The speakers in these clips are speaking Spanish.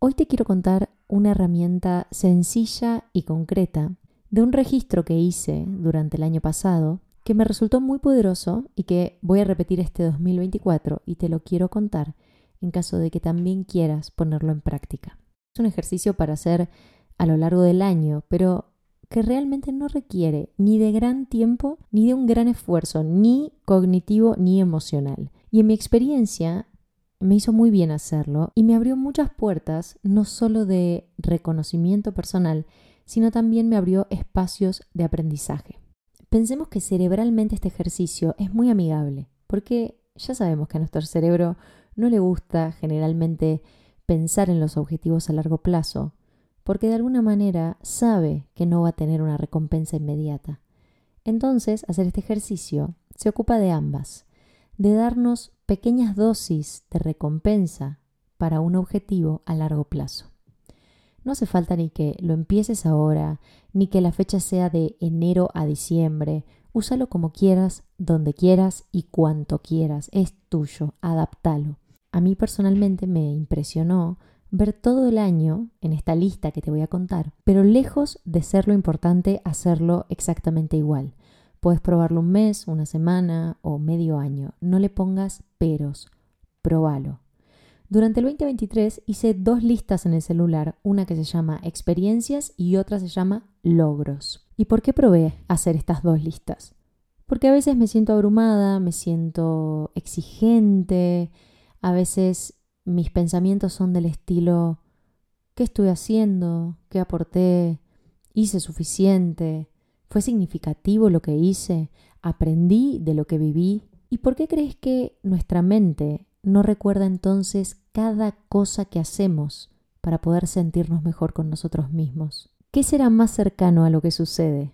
Hoy te quiero contar una herramienta sencilla y concreta de un registro que hice durante el año pasado que me resultó muy poderoso y que voy a repetir este 2024 y te lo quiero contar en caso de que también quieras ponerlo en práctica. Es un ejercicio para hacer a lo largo del año, pero que realmente no requiere ni de gran tiempo, ni de un gran esfuerzo, ni cognitivo, ni emocional. Y en mi experiencia me hizo muy bien hacerlo y me abrió muchas puertas, no solo de reconocimiento personal, sino también me abrió espacios de aprendizaje. Pensemos que cerebralmente este ejercicio es muy amigable, porque ya sabemos que a nuestro cerebro no le gusta generalmente pensar en los objetivos a largo plazo, porque de alguna manera sabe que no va a tener una recompensa inmediata. Entonces, hacer este ejercicio se ocupa de ambas, de darnos pequeñas dosis de recompensa para un objetivo a largo plazo. No hace falta ni que lo empieces ahora, ni que la fecha sea de enero a diciembre. Úsalo como quieras, donde quieras y cuanto quieras. Es tuyo, adaptalo. A mí personalmente me impresionó ver todo el año en esta lista que te voy a contar, pero lejos de ser lo importante hacerlo exactamente igual. Puedes probarlo un mes, una semana o medio año. No le pongas peros. Probalo. Durante el 2023 hice dos listas en el celular, una que se llama experiencias y otra se llama logros. ¿Y por qué probé hacer estas dos listas? Porque a veces me siento abrumada, me siento exigente, a veces mis pensamientos son del estilo ¿qué estuve haciendo? ¿Qué aporté? ¿Hice suficiente? ¿Fue significativo lo que hice? ¿Aprendí de lo que viví? ¿Y por qué crees que nuestra mente no recuerda entonces cada cosa que hacemos para poder sentirnos mejor con nosotros mismos? ¿Qué será más cercano a lo que sucede?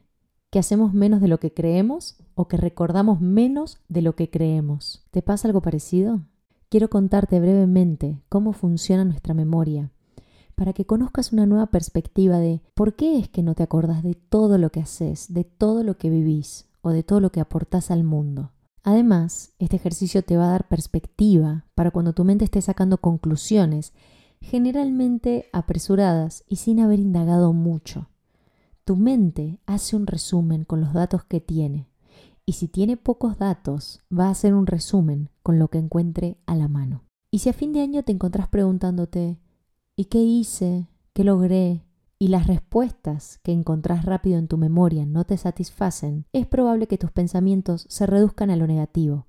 ¿Que hacemos menos de lo que creemos o que recordamos menos de lo que creemos? ¿Te pasa algo parecido? Quiero contarte brevemente cómo funciona nuestra memoria para que conozcas una nueva perspectiva de por qué es que no te acordas de todo lo que haces, de todo lo que vivís o de todo lo que aportás al mundo. Además, este ejercicio te va a dar perspectiva para cuando tu mente esté sacando conclusiones, generalmente apresuradas y sin haber indagado mucho. Tu mente hace un resumen con los datos que tiene, y si tiene pocos datos, va a hacer un resumen con lo que encuentre a la mano. Y si a fin de año te encontrás preguntándote, ¿Y qué hice? ¿Qué logré? y las respuestas que encontrás rápido en tu memoria no te satisfacen, es probable que tus pensamientos se reduzcan a lo negativo,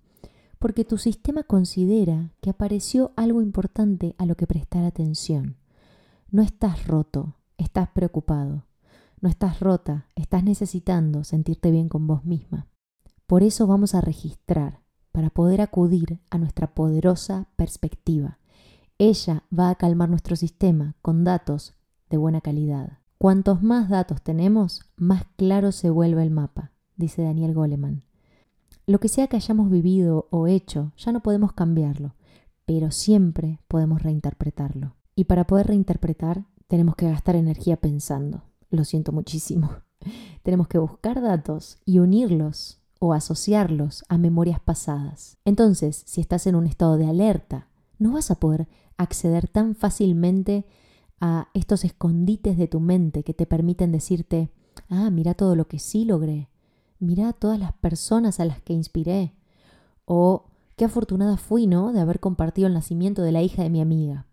porque tu sistema considera que apareció algo importante a lo que prestar atención. No estás roto, estás preocupado. No estás rota, estás necesitando sentirte bien con vos misma. Por eso vamos a registrar, para poder acudir a nuestra poderosa perspectiva ella va a calmar nuestro sistema con datos de buena calidad. Cuantos más datos tenemos, más claro se vuelve el mapa, dice Daniel Goleman. Lo que sea que hayamos vivido o hecho, ya no podemos cambiarlo, pero siempre podemos reinterpretarlo. Y para poder reinterpretar, tenemos que gastar energía pensando. Lo siento muchísimo. tenemos que buscar datos y unirlos o asociarlos a memorias pasadas. Entonces, si estás en un estado de alerta, no vas a poder acceder tan fácilmente a estos escondites de tu mente que te permiten decirte, ah, mira todo lo que sí logré, mira todas las personas a las que inspiré, o qué afortunada fui, ¿no?, de haber compartido el nacimiento de la hija de mi amiga.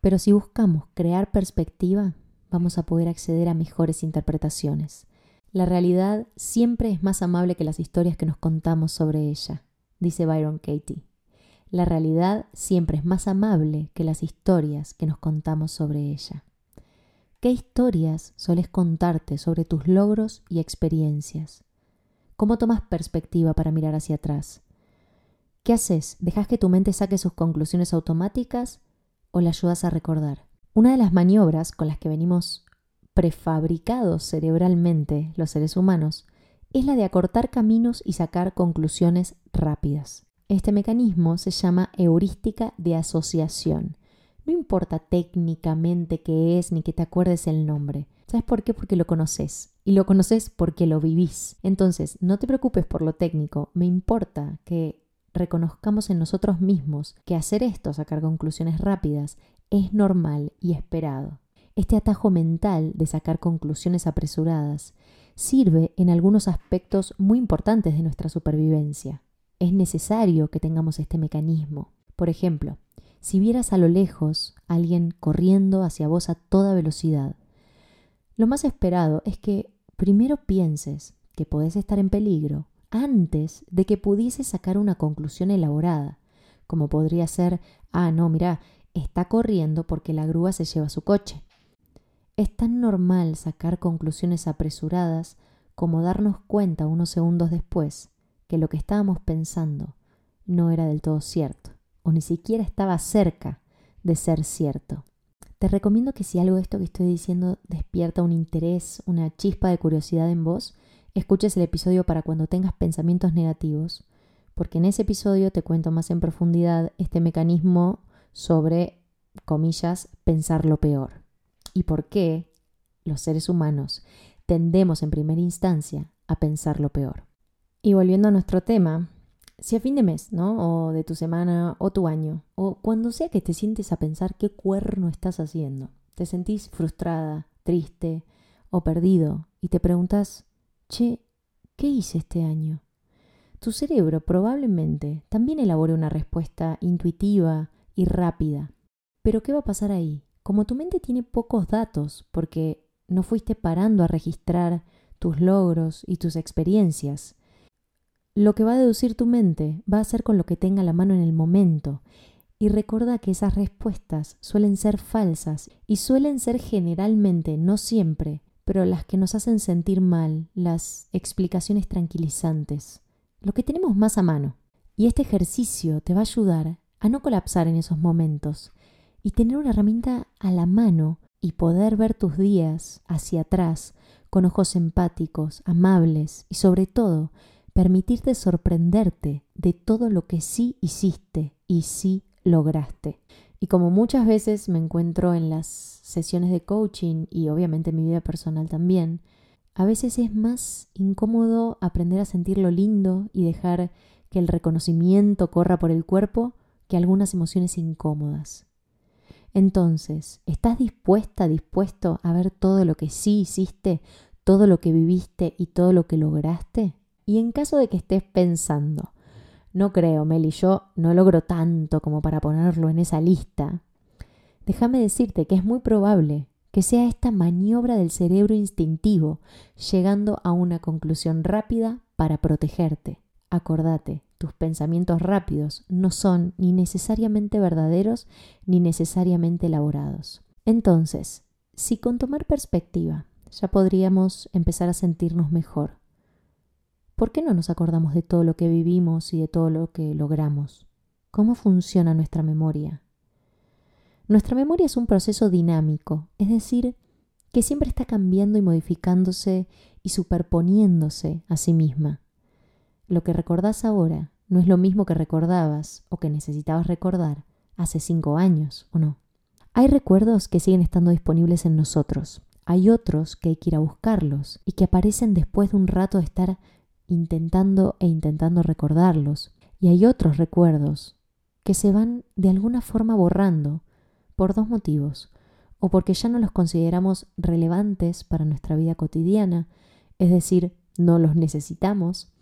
Pero si buscamos crear perspectiva, vamos a poder acceder a mejores interpretaciones. La realidad siempre es más amable que las historias que nos contamos sobre ella, dice Byron Katie. La realidad siempre es más amable que las historias que nos contamos sobre ella. ¿Qué historias soles contarte sobre tus logros y experiencias? ¿Cómo tomas perspectiva para mirar hacia atrás? ¿Qué haces? ¿Dejas que tu mente saque sus conclusiones automáticas o la ayudas a recordar? Una de las maniobras con las que venimos prefabricados cerebralmente los seres humanos es la de acortar caminos y sacar conclusiones rápidas. Este mecanismo se llama heurística de asociación. No importa técnicamente qué es ni que te acuerdes el nombre. ¿Sabes por qué? Porque lo conoces. Y lo conoces porque lo vivís. Entonces, no te preocupes por lo técnico. Me importa que reconozcamos en nosotros mismos que hacer esto, sacar conclusiones rápidas, es normal y esperado. Este atajo mental de sacar conclusiones apresuradas sirve en algunos aspectos muy importantes de nuestra supervivencia. Es necesario que tengamos este mecanismo. Por ejemplo, si vieras a lo lejos a alguien corriendo hacia vos a toda velocidad, lo más esperado es que primero pienses que podés estar en peligro antes de que pudieses sacar una conclusión elaborada, como podría ser, ah, no, mira, está corriendo porque la grúa se lleva su coche. Es tan normal sacar conclusiones apresuradas como darnos cuenta unos segundos después que lo que estábamos pensando no era del todo cierto, o ni siquiera estaba cerca de ser cierto. Te recomiendo que si algo de esto que estoy diciendo despierta un interés, una chispa de curiosidad en vos, escuches el episodio para cuando tengas pensamientos negativos, porque en ese episodio te cuento más en profundidad este mecanismo sobre, comillas, pensar lo peor y por qué los seres humanos tendemos en primera instancia a pensar lo peor. Y volviendo a nuestro tema, si a fin de mes, ¿no? O de tu semana o tu año, o cuando sea que te sientes a pensar qué cuerno estás haciendo, te sentís frustrada, triste o perdido y te preguntas, che, ¿qué hice este año? Tu cerebro probablemente también elabore una respuesta intuitiva y rápida. Pero ¿qué va a pasar ahí? Como tu mente tiene pocos datos, porque no fuiste parando a registrar tus logros y tus experiencias, lo que va a deducir tu mente va a ser con lo que tenga la mano en el momento. Y recuerda que esas respuestas suelen ser falsas y suelen ser generalmente, no siempre, pero las que nos hacen sentir mal, las explicaciones tranquilizantes, lo que tenemos más a mano. Y este ejercicio te va a ayudar a no colapsar en esos momentos y tener una herramienta a la mano y poder ver tus días hacia atrás con ojos empáticos, amables y sobre todo permitirte sorprenderte de todo lo que sí hiciste y sí lograste. Y como muchas veces me encuentro en las sesiones de coaching y obviamente en mi vida personal también, a veces es más incómodo aprender a sentir lo lindo y dejar que el reconocimiento corra por el cuerpo que algunas emociones incómodas. Entonces, ¿estás dispuesta, dispuesto a ver todo lo que sí hiciste, todo lo que viviste y todo lo que lograste? Y en caso de que estés pensando, no creo, Meli, yo no logro tanto como para ponerlo en esa lista, déjame decirte que es muy probable que sea esta maniobra del cerebro instintivo llegando a una conclusión rápida para protegerte. Acordate, tus pensamientos rápidos no son ni necesariamente verdaderos ni necesariamente elaborados. Entonces, si con tomar perspectiva ya podríamos empezar a sentirnos mejor, ¿Por qué no nos acordamos de todo lo que vivimos y de todo lo que logramos? ¿Cómo funciona nuestra memoria? Nuestra memoria es un proceso dinámico, es decir, que siempre está cambiando y modificándose y superponiéndose a sí misma. Lo que recordás ahora no es lo mismo que recordabas o que necesitabas recordar hace cinco años, ¿o no? Hay recuerdos que siguen estando disponibles en nosotros. Hay otros que hay que ir a buscarlos y que aparecen después de un rato de estar intentando e intentando recordarlos. Y hay otros recuerdos que se van de alguna forma borrando por dos motivos. O porque ya no los consideramos relevantes para nuestra vida cotidiana, es decir, no los necesitamos,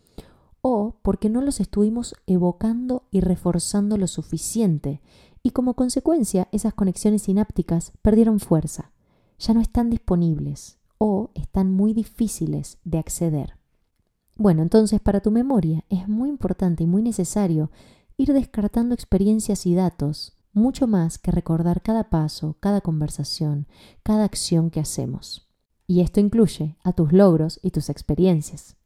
o porque no los estuvimos evocando y reforzando lo suficiente, y como consecuencia esas conexiones sinápticas perdieron fuerza, ya no están disponibles o están muy difíciles de acceder. Bueno, entonces para tu memoria es muy importante y muy necesario ir descartando experiencias y datos, mucho más que recordar cada paso, cada conversación, cada acción que hacemos. Y esto incluye a tus logros y tus experiencias.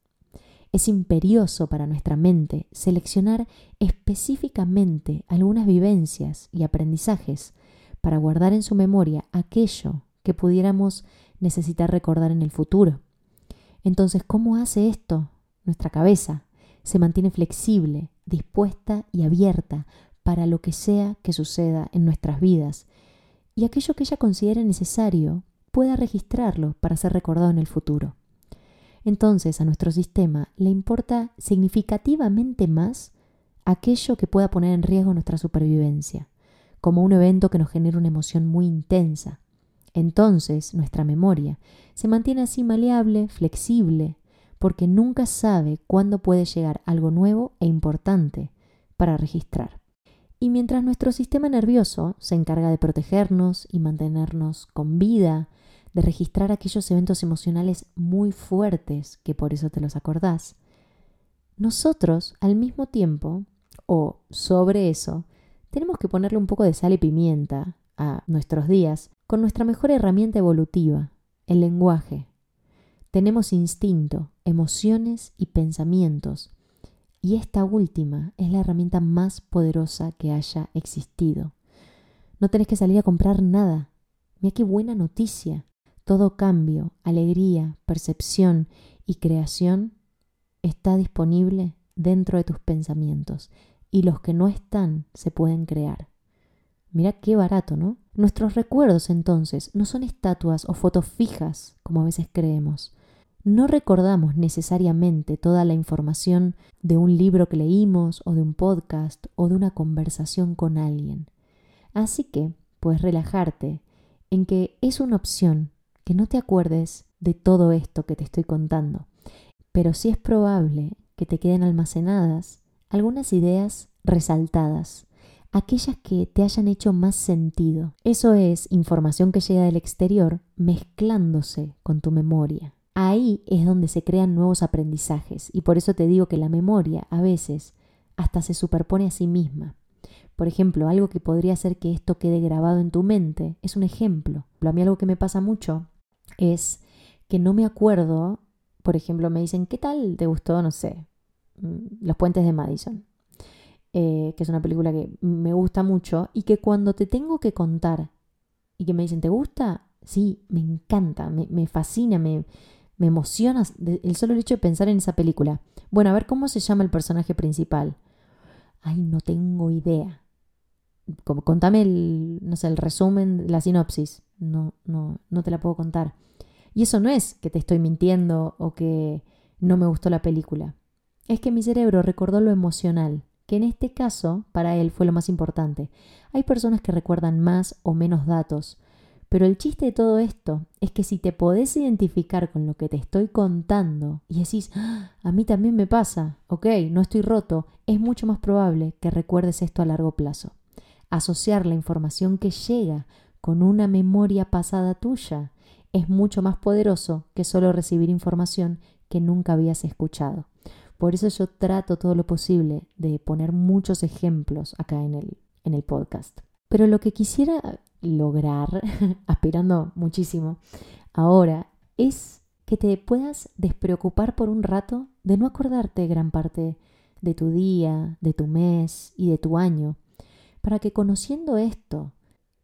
Es imperioso para nuestra mente seleccionar específicamente algunas vivencias y aprendizajes para guardar en su memoria aquello que pudiéramos necesitar recordar en el futuro. Entonces, ¿cómo hace esto nuestra cabeza se mantiene flexible, dispuesta y abierta para lo que sea que suceda en nuestras vidas y aquello que ella considere necesario pueda registrarlo para ser recordado en el futuro. Entonces a nuestro sistema le importa significativamente más aquello que pueda poner en riesgo nuestra supervivencia, como un evento que nos genera una emoción muy intensa. Entonces, nuestra memoria se mantiene así maleable, flexible, porque nunca sabe cuándo puede llegar algo nuevo e importante para registrar. Y mientras nuestro sistema nervioso se encarga de protegernos y mantenernos con vida, de registrar aquellos eventos emocionales muy fuertes, que por eso te los acordás, nosotros al mismo tiempo, o sobre eso, tenemos que ponerle un poco de sal y pimienta a nuestros días con nuestra mejor herramienta evolutiva, el lenguaje. Tenemos instinto, emociones y pensamientos, y esta última es la herramienta más poderosa que haya existido. No tenés que salir a comprar nada. Mira qué buena noticia. Todo cambio, alegría, percepción y creación está disponible dentro de tus pensamientos y los que no están se pueden crear. Mira qué barato, ¿no? Nuestros recuerdos entonces no son estatuas o fotos fijas, como a veces creemos. No recordamos necesariamente toda la información de un libro que leímos o de un podcast o de una conversación con alguien. Así que puedes relajarte en que es una opción que no te acuerdes de todo esto que te estoy contando, pero sí es probable que te queden almacenadas algunas ideas resaltadas, aquellas que te hayan hecho más sentido. Eso es información que llega del exterior mezclándose con tu memoria. Ahí es donde se crean nuevos aprendizajes y por eso te digo que la memoria a veces hasta se superpone a sí misma. Por ejemplo, algo que podría hacer que esto quede grabado en tu mente es un ejemplo. A mí algo que me pasa mucho es que no me acuerdo, por ejemplo, me dicen, ¿qué tal te gustó, no sé, Mm, Los puentes de Madison, eh, que es una película que me gusta mucho y que cuando te tengo que contar y que me dicen, ¿te gusta? Sí, me encanta, me, fascina, me, me emociona el solo hecho de pensar en esa película. Bueno, a ver cómo se llama el personaje principal. Ay, no tengo idea. Como, contame el, no sé, el resumen, la sinopsis. No, no, no te la puedo contar. Y eso no es que te estoy mintiendo o que no me gustó la película es que mi cerebro recordó lo emocional, que en este caso para él fue lo más importante. Hay personas que recuerdan más o menos datos, pero el chiste de todo esto es que si te podés identificar con lo que te estoy contando y decís, ah, a mí también me pasa, ok, no estoy roto, es mucho más probable que recuerdes esto a largo plazo. Asociar la información que llega con una memoria pasada tuya es mucho más poderoso que solo recibir información que nunca habías escuchado. Por eso yo trato todo lo posible de poner muchos ejemplos acá en el, en el podcast. Pero lo que quisiera lograr, aspirando muchísimo ahora, es que te puedas despreocupar por un rato de no acordarte gran parte de tu día, de tu mes y de tu año, para que conociendo esto,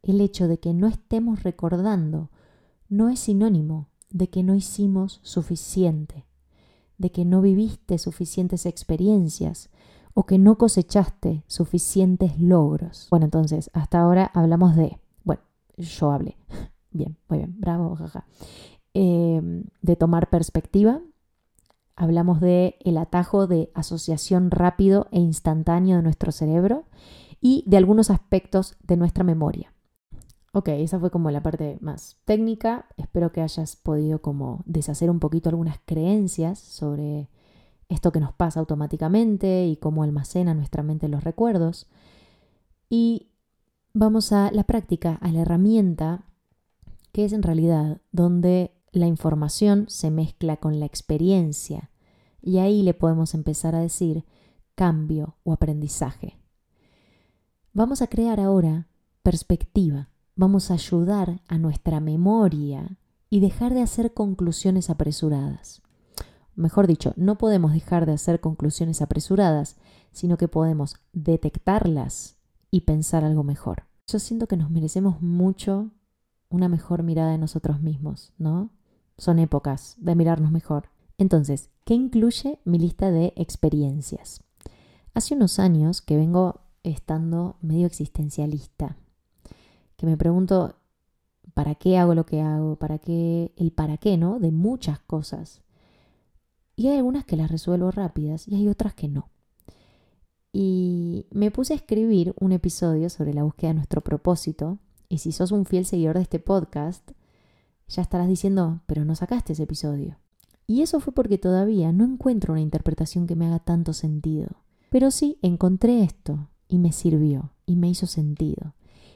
el hecho de que no estemos recordando no es sinónimo de que no hicimos suficiente de que no viviste suficientes experiencias o que no cosechaste suficientes logros. Bueno, entonces, hasta ahora hablamos de, bueno, yo hablé, bien, muy bien, bravo, jaja, em, de tomar perspectiva. Hablamos de el atajo de asociación rápido e instantáneo de nuestro cerebro y de algunos aspectos de nuestra memoria. Ok, esa fue como la parte más técnica. Espero que hayas podido como deshacer un poquito algunas creencias sobre esto que nos pasa automáticamente y cómo almacena nuestra mente los recuerdos. Y vamos a la práctica, a la herramienta que es en realidad donde la información se mezcla con la experiencia y ahí le podemos empezar a decir cambio o aprendizaje. Vamos a crear ahora perspectiva vamos a ayudar a nuestra memoria y dejar de hacer conclusiones apresuradas. Mejor dicho, no podemos dejar de hacer conclusiones apresuradas, sino que podemos detectarlas y pensar algo mejor. Yo siento que nos merecemos mucho una mejor mirada de nosotros mismos, ¿no? Son épocas de mirarnos mejor. Entonces, ¿qué incluye mi lista de experiencias? Hace unos años que vengo estando medio existencialista, que me pregunto, ¿para qué hago lo que hago? ¿Para qué? El para qué, ¿no? De muchas cosas. Y hay algunas que las resuelvo rápidas y hay otras que no. y me puse a escribir un episodio sobre la búsqueda de nuestro propósito. Y si sos un fiel seguidor de este podcast, ya estarás diciendo, pero no sacaste ese episodio. Y eso fue porque todavía no encuentro una interpretación que me haga tanto sentido. Pero sí encontré esto y me sirvió y me hizo sentido.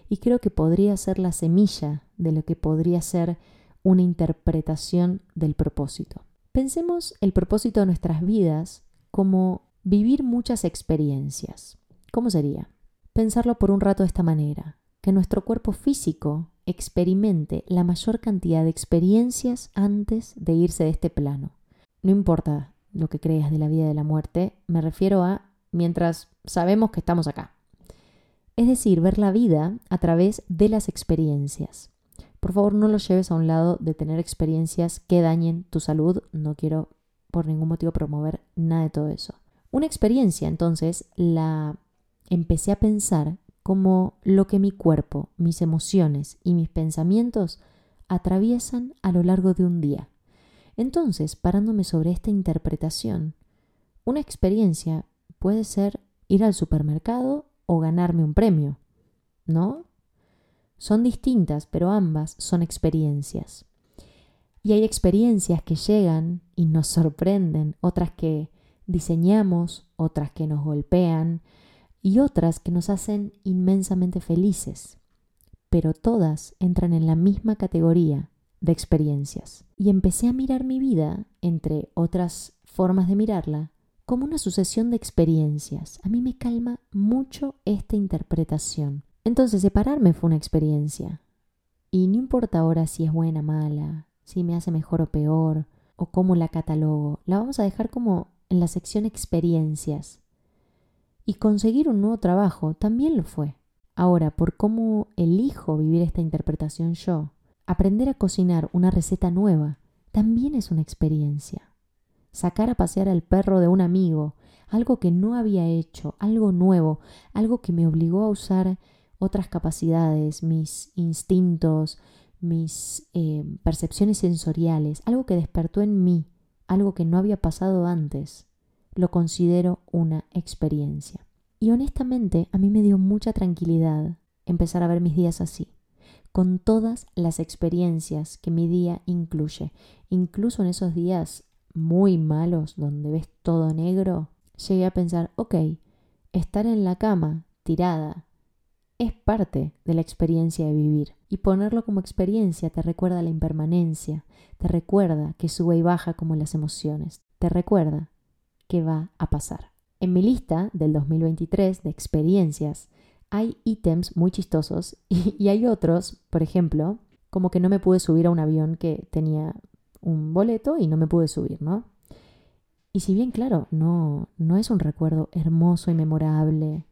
Y creo que podría ser la semilla de lo que podría ser una interpretación del propósito. Pensemos el propósito de nuestras vidas como vivir muchas experiencias. ¿Cómo sería? Pensarlo por un rato de esta manera, que nuestro cuerpo físico experimente la mayor cantidad de experiencias antes de irse de este plano. No importa lo que creas de la vida de la muerte, me refiero a mientras sabemos que estamos acá. Es decir, ver la vida a través de las experiencias. Por favor, no lo lleves a un lado de tener experiencias que dañen tu salud. No quiero por ningún motivo promover nada de todo eso. Una experiencia, entonces, la empecé a pensar como lo que mi cuerpo, mis emociones y mis pensamientos atraviesan a lo largo de un día. Entonces, parándome sobre esta interpretación, una experiencia puede ser ir al supermercado o ganarme un premio, ¿no? Son distintas, pero ambas son experiencias. Y hay experiencias que llegan y nos sorprenden, otras que diseñamos, otras que nos golpean, y otras que nos hacen inmensamente felices, pero todas entran en la misma categoría de experiencias. Y empecé a mirar mi vida, entre otras formas de mirarla, como una sucesión de experiencias. A mí me calma mucho esta interpretación. Entonces, separarme fue una experiencia. Y no importa ahora si es buena mala, si me hace mejor o peor, o cómo la catalogo, la vamos a dejar como en la sección experiencias, y conseguir un nuevo trabajo también lo fue. Ahora, por cómo elijo vivir esta interpretación yo, aprender a cocinar una receta nueva también es una experiencia. Sacar a pasear al perro de un amigo, algo que no había hecho, algo nuevo, algo que me obligó a usar otras capacidades, mis instintos, mis eh, percepciones sensoriales, algo que despertó en mí, algo que no había pasado antes lo considero una experiencia. Y honestamente a mí me dio mucha tranquilidad empezar a ver mis días así, con todas las experiencias que mi día incluye. Incluso en esos días muy malos donde ves todo negro, llegué a pensar, ok, estar en la cama, tirada, es parte de la experiencia de vivir. Y ponerlo como experiencia te recuerda la impermanencia, te recuerda que sube y baja como las emociones, te recuerda va a pasar. En mi lista del 2023 de experiencias hay ítems muy chistosos y, hay otros, por ejemplo, como que no me pude subir a un avión que tenía un boleto y no me pude subir, ¿no? Y si bien, claro, no, no es un recuerdo hermoso y memorable,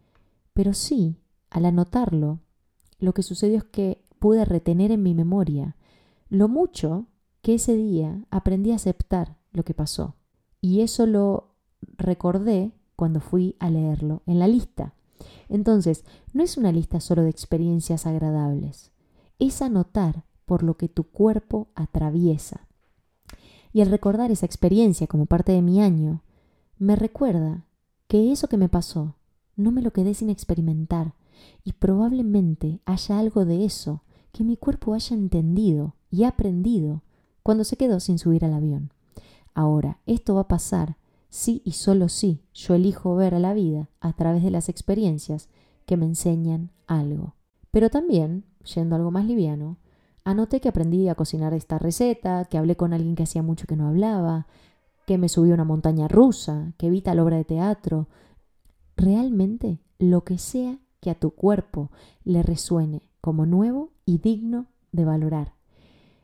pero sí, al anotarlo, lo que sucedió es que pude retener en mi memoria lo mucho que ese día aprendí a aceptar lo que pasó. Y eso lo recordé cuando fui a leerlo en la lista. Entonces, no es una lista solo de experiencias agradables, es anotar por lo que tu cuerpo atraviesa. Y al recordar esa experiencia como parte de mi año, me recuerda que eso que me pasó no me lo quedé sin experimentar y probablemente haya algo de eso que mi cuerpo haya entendido y aprendido cuando se quedó sin subir al avión. Ahora, esto va a pasar sí y solo sí yo elijo ver a la vida a través de las experiencias que me enseñan algo. Pero también, yendo algo más liviano, anoté que aprendí a cocinar esta receta, que hablé con alguien que hacía mucho que no hablaba, que me subí a una montaña rusa, que vi tal obra de teatro. Realmente, lo que sea que a tu cuerpo le resuene como nuevo y digno de valorar.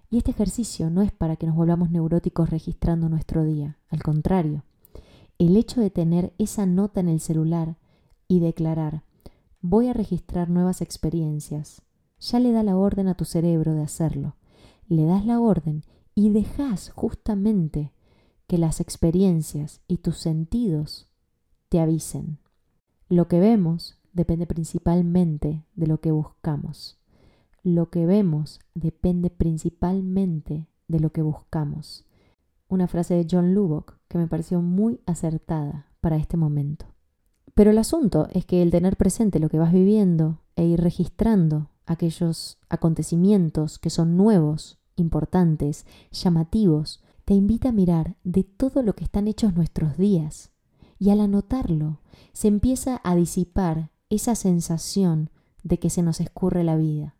Y este ejercicio no es para que nos volvamos neuróticos registrando nuestro día, al contrario, el hecho de tener esa nota en el celular y declarar, voy a registrar nuevas experiencias, ya le da la orden a tu cerebro de hacerlo. Le das la orden y dejas justamente que las experiencias y tus sentidos te avisen. Lo que vemos depende principalmente de lo que buscamos. Lo que vemos depende principalmente de lo que buscamos una frase de John Lubbock que me pareció muy acertada para este momento. Pero el asunto es que el tener presente lo que vas viviendo e ir registrando aquellos acontecimientos que son nuevos, importantes, llamativos, te invita a mirar de todo lo que están hechos nuestros días. Y al anotarlo, se empieza a disipar esa sensación de que se nos escurre la vida,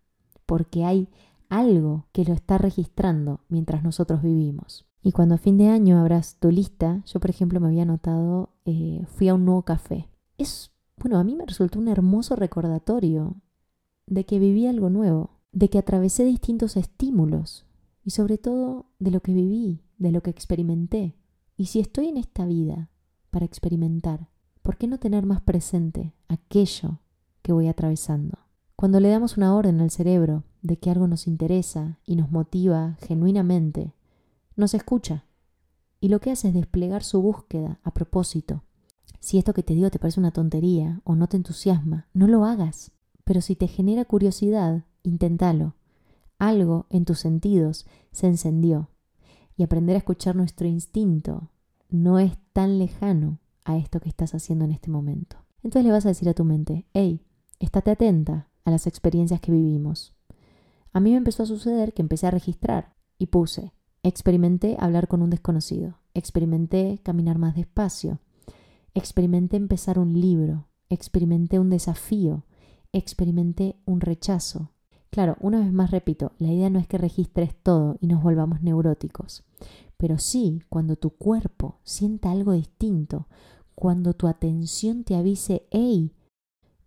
porque hay algo que lo está registrando mientras nosotros vivimos. Y cuando a fin de año abras tu lista, yo por ejemplo me había notado, eh, fui a un nuevo café. Es, bueno, a mí me resultó un hermoso recordatorio de que viví algo nuevo, de que atravesé distintos estímulos y sobre todo de lo que viví, de lo que experimenté. Y si estoy en esta vida para experimentar, ¿por qué no tener más presente aquello que voy atravesando? Cuando le damos una orden al cerebro de que algo nos interesa y nos motiva genuinamente, nos escucha y lo que hace es desplegar su búsqueda a propósito. Si esto que te digo te parece una tontería o no te entusiasma, no lo hagas. Pero si te genera curiosidad, inténtalo. Algo en tus sentidos se encendió. Y aprender a escuchar nuestro instinto no es tan lejano a esto que estás haciendo en este momento. Entonces le vas a decir a tu mente, hey, estate atenta a las experiencias que vivimos. A mí me empezó a suceder que empecé a registrar y puse, experimenté hablar con un desconocido, experimenté caminar más despacio, experimenté empezar un libro, experimenté un desafío, experimenté un rechazo. Claro, una vez más repito, la idea no es que registres todo y nos volvamos neuróticos, pero sí cuando tu cuerpo sienta algo distinto, cuando tu atención te avise, hey,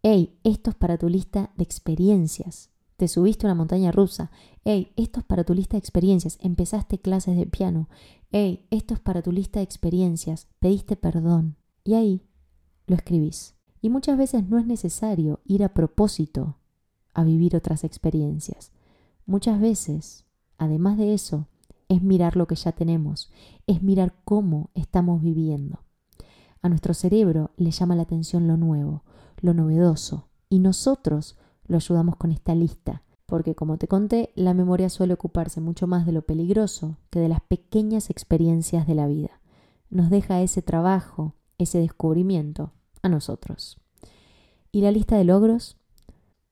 hey, esto es para tu lista de experiencias. Te subiste a una montaña rusa. Hey, esto es para tu lista de experiencias. Empezaste clases de piano. Hey, esto es para tu lista de experiencias. Pediste perdón. Y ahí lo escribís. Y muchas veces no es necesario ir a propósito a vivir otras experiencias. Muchas veces, además de eso, es mirar lo que ya tenemos, es mirar cómo estamos viviendo. A nuestro cerebro le llama la atención lo nuevo, lo novedoso, y nosotros lo ayudamos con esta lista, porque como te conté, la memoria suele ocuparse mucho más de lo peligroso que de las pequeñas experiencias de la vida. Nos deja ese trabajo, ese descubrimiento, a nosotros. Y la lista de logros,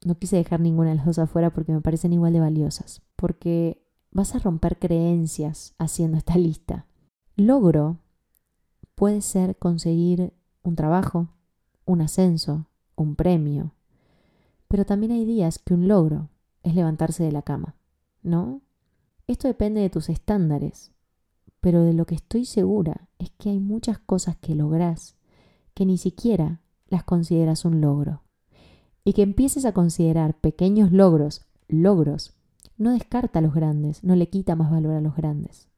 no quise dejar ninguna de las dos afuera porque me parecen igual de valiosas, porque vas a romper creencias haciendo esta lista. Logro puede ser conseguir un trabajo, un ascenso, un premio, pero también hay días que un logro es levantarse de la cama, ¿no? Esto depende de tus estándares, pero de lo que estoy segura es que hay muchas cosas que lográs que ni siquiera las consideras un logro. Y que empieces a considerar pequeños logros logros, no descarta a los grandes, no le quita más valor a los grandes.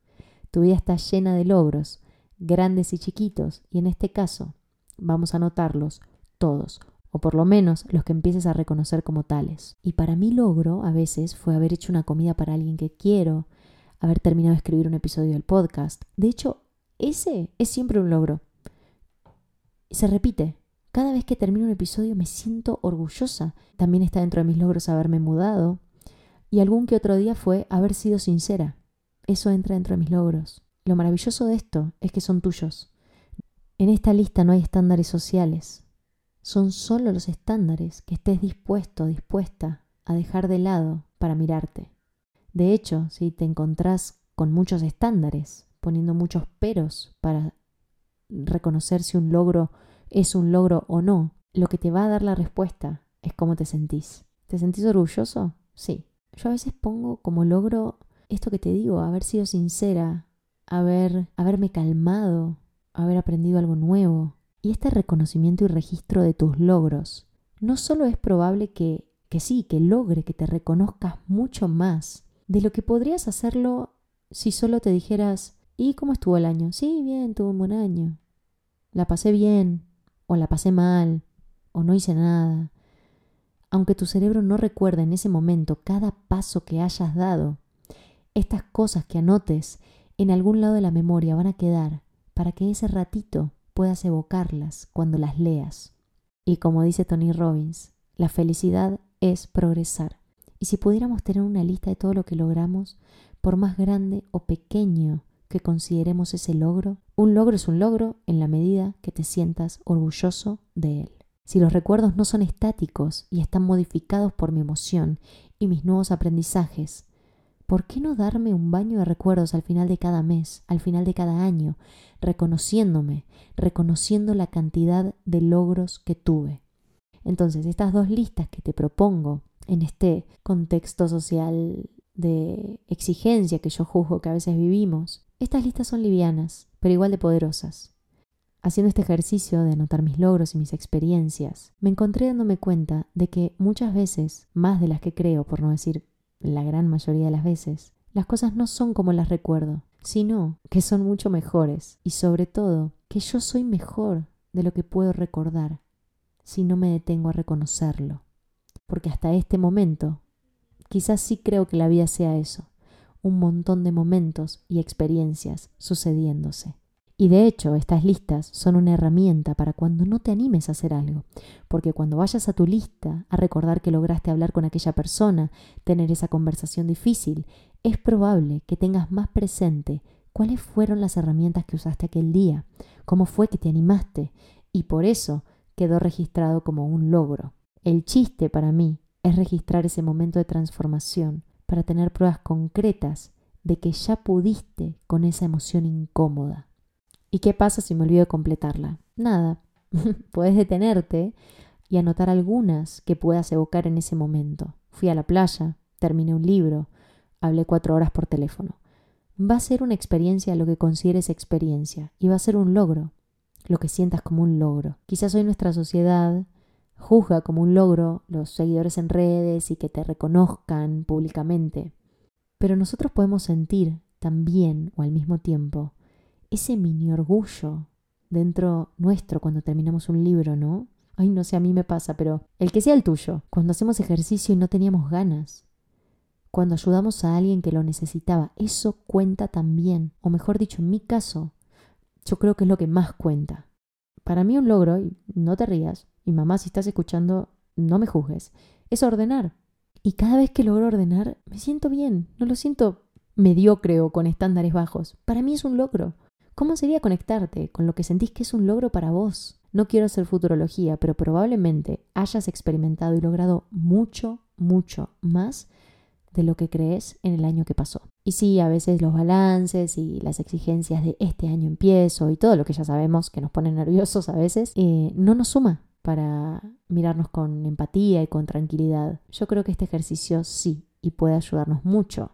Tu vida está llena de logros, grandes y chiquitos, y en este caso vamos a notarlos todos, o por lo menos los que empieces a reconocer como tales. Y para mí logro a veces fue haber hecho una comida para alguien que quiero, haber terminado de escribir un episodio del podcast. De hecho, ese es siempre un logro se repite. Cada vez que termino un episodio me siento orgullosa. También está dentro de mis logros haberme mudado. Y algún que otro día fue haber sido sincera. Eso entra dentro de mis logros. Lo maravilloso de esto es que son tuyos. En esta lista no hay estándares sociales. Son solo los estándares que estés dispuesto, dispuesta a dejar de lado para mirarte. De hecho, si te encontrás con muchos estándares, poniendo muchos peros para reconocer si un logro es un logro o no. Lo que te va a dar la respuesta es cómo te sentís. ¿Te sentís orgulloso? Sí. Yo a veces pongo como logro esto que te digo, haber sido sincera, haber, haberme calmado, haber aprendido algo nuevo. Y este reconocimiento y registro de tus logros no solo es probable que, que sí, que logre que te reconozcas mucho más de lo que podrías hacerlo si solo te dijeras, ¿y cómo estuvo el año? Sí, bien, tuvo un buen año la pasé bien, o la pasé mal, o no hice nada. Aunque tu cerebro no recuerde en ese momento cada paso que hayas dado, estas cosas que anotes en algún lado de la memoria van a quedar para que ese ratito puedas evocarlas cuando las leas. Y como dice Tony Robbins, la felicidad es progresar. Y si pudiéramos tener una lista de todo lo que logramos, por más grande o pequeño que consideremos ese logro, Un logro es un logro en la medida que te sientas orgulloso de él. Si los recuerdos no son estáticos y están modificados por mi emoción y mis nuevos aprendizajes, ¿por qué no darme un baño de recuerdos al final de cada mes, al final de cada año, reconociéndome, reconociendo la cantidad de logros que tuve? Entonces, estas dos listas que te propongo en este contexto social de exigencia que yo juzgo que a veces vivimos, estas listas son livianas, pero igual de poderosas. Haciendo este ejercicio de anotar mis logros y mis experiencias, me encontré dándome cuenta de que muchas veces, más de las que creo, por no decir la gran mayoría de las veces, las cosas no son como las recuerdo, sino que son mucho mejores y sobre todo que yo soy mejor de lo que puedo recordar si no me detengo a reconocerlo. Porque hasta este momento, quizás sí creo que la vida sea eso, un montón de momentos y experiencias sucediéndose. Y de hecho, estas listas son una herramienta para cuando no te animes a hacer algo, porque cuando vayas a tu lista a recordar que lograste hablar con aquella persona, tener esa conversación difícil, es probable que tengas más presente cuáles fueron las herramientas que usaste aquel día, cómo fue que te animaste, y por eso quedó registrado como un logro. El chiste para mí es registrar ese momento de transformación para tener pruebas concretas de que ya pudiste con esa emoción incómoda. ¿Y qué pasa si me olvido de completarla? Nada. Puedes detenerte y anotar algunas que puedas evocar en ese momento. Fui a la playa, terminé un libro, hablé cuatro horas por teléfono. Va a ser una experiencia lo que consideres experiencia y va a ser un logro, lo que sientas como un logro. Quizás hoy nuestra sociedad juzga como un logro los seguidores en redes y que te reconozcan públicamente. Pero nosotros podemos sentir también o al mismo tiempo ese mini orgullo dentro nuestro cuando terminamos un libro, ¿no? Ay, no sé, a mí me pasa, pero el que sea el tuyo, cuando hacemos ejercicio y no teníamos ganas, cuando ayudamos a alguien que lo necesitaba, eso cuenta también, o mejor dicho, en mi caso, yo creo que es lo que más cuenta. Para mí un logro, y no te rías, y mamá si estás escuchando, no me juzgues, es ordenar. Y cada vez que logro ordenar, me siento bien, no lo siento mediocre o con estándares bajos. Para mí es un logro. ¿Cómo sería conectarte con lo que sentís que es un logro para vos? No quiero hacer futurología, pero probablemente hayas experimentado y logrado mucho, mucho más de lo que crees en el año que pasó. Y sí, a veces los balances y las exigencias de este año empiezo y todo lo que ya sabemos que nos pone nerviosos a veces, eh, no nos suma para mirarnos con empatía y con tranquilidad. Yo creo que este ejercicio sí y puede ayudarnos mucho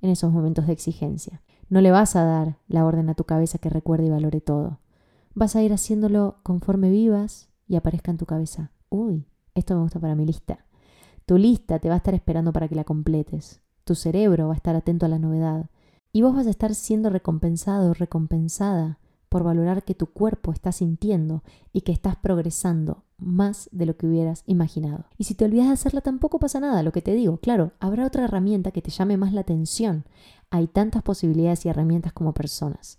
en esos momentos de exigencia. No le vas a dar la orden a tu cabeza que recuerde y valore todo. Vas a ir haciéndolo conforme vivas y aparezca en tu cabeza. Uy, esto me gusta para mi lista. Tu lista te va a estar esperando para que la completes. Tu cerebro va a estar atento a la novedad. Y vos vas a estar siendo recompensado o recompensada por valorar que tu cuerpo está sintiendo y que estás progresando más de lo que hubieras imaginado. Y si te olvidas de hacerla tampoco pasa nada, lo que te digo, claro, habrá otra herramienta que te llame más la atención. Hay tantas posibilidades y herramientas como personas.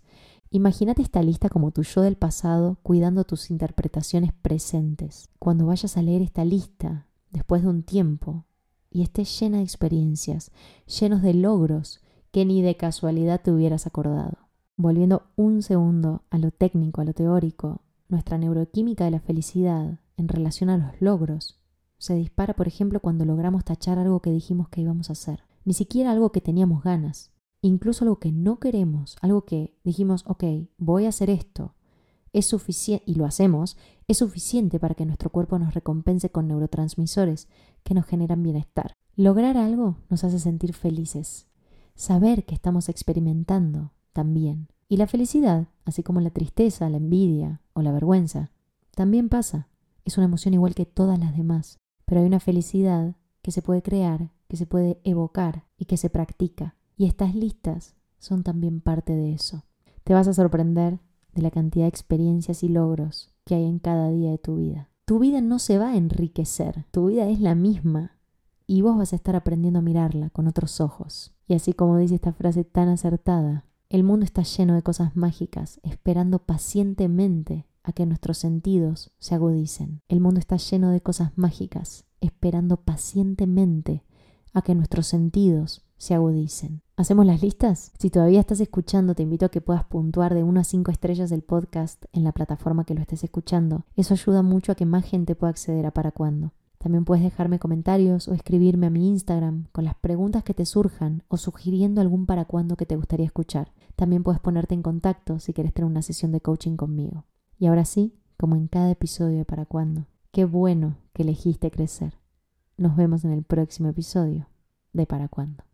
Imagínate esta lista como tu yo del pasado cuidando tus interpretaciones presentes. Cuando vayas a leer esta lista, después de un tiempo, y esté llena de experiencias, llenos de logros que ni de casualidad te hubieras acordado. Volviendo un segundo a lo técnico, a lo teórico, nuestra neuroquímica de la felicidad en relación a los logros se dispara, por ejemplo, cuando logramos tachar algo que dijimos que íbamos a hacer, ni siquiera algo que teníamos ganas, incluso algo que no queremos, algo que dijimos, ok, voy a hacer esto, es suficiente, y lo hacemos, es suficiente para que nuestro cuerpo nos recompense con neurotransmisores que nos generan bienestar. Lograr algo nos hace sentir felices. Saber que estamos experimentando también. Y la felicidad, así como la tristeza, la envidia o la vergüenza, también pasa. Es una emoción igual que todas las demás. Pero hay una felicidad que se puede crear, que se puede evocar y que se practica. Y estas listas son también parte de eso. Te vas a sorprender de la cantidad de experiencias y logros que hay en cada día de tu vida. Tu vida no se va a enriquecer, tu vida es la misma y vos vas a estar aprendiendo a mirarla con otros ojos. Y así como dice esta frase tan acertada, el mundo está lleno de cosas mágicas, esperando pacientemente a que nuestros sentidos se agudicen. El mundo está lleno de cosas mágicas, esperando pacientemente a que nuestros sentidos se agudicen. ¿Hacemos las listas? Si todavía estás escuchando, te invito a que puedas puntuar de 1 a 5 estrellas el podcast en la plataforma que lo estés escuchando. Eso ayuda mucho a que más gente pueda acceder a para cuándo. También puedes dejarme comentarios o escribirme a mi Instagram con las preguntas que te surjan o sugiriendo algún para cuándo que te gustaría escuchar. También puedes ponerte en contacto si quieres tener una sesión de coaching conmigo. Y ahora sí, como en cada episodio de para cuándo, qué bueno que elegiste crecer. Nos vemos en el próximo episodio de para cuándo.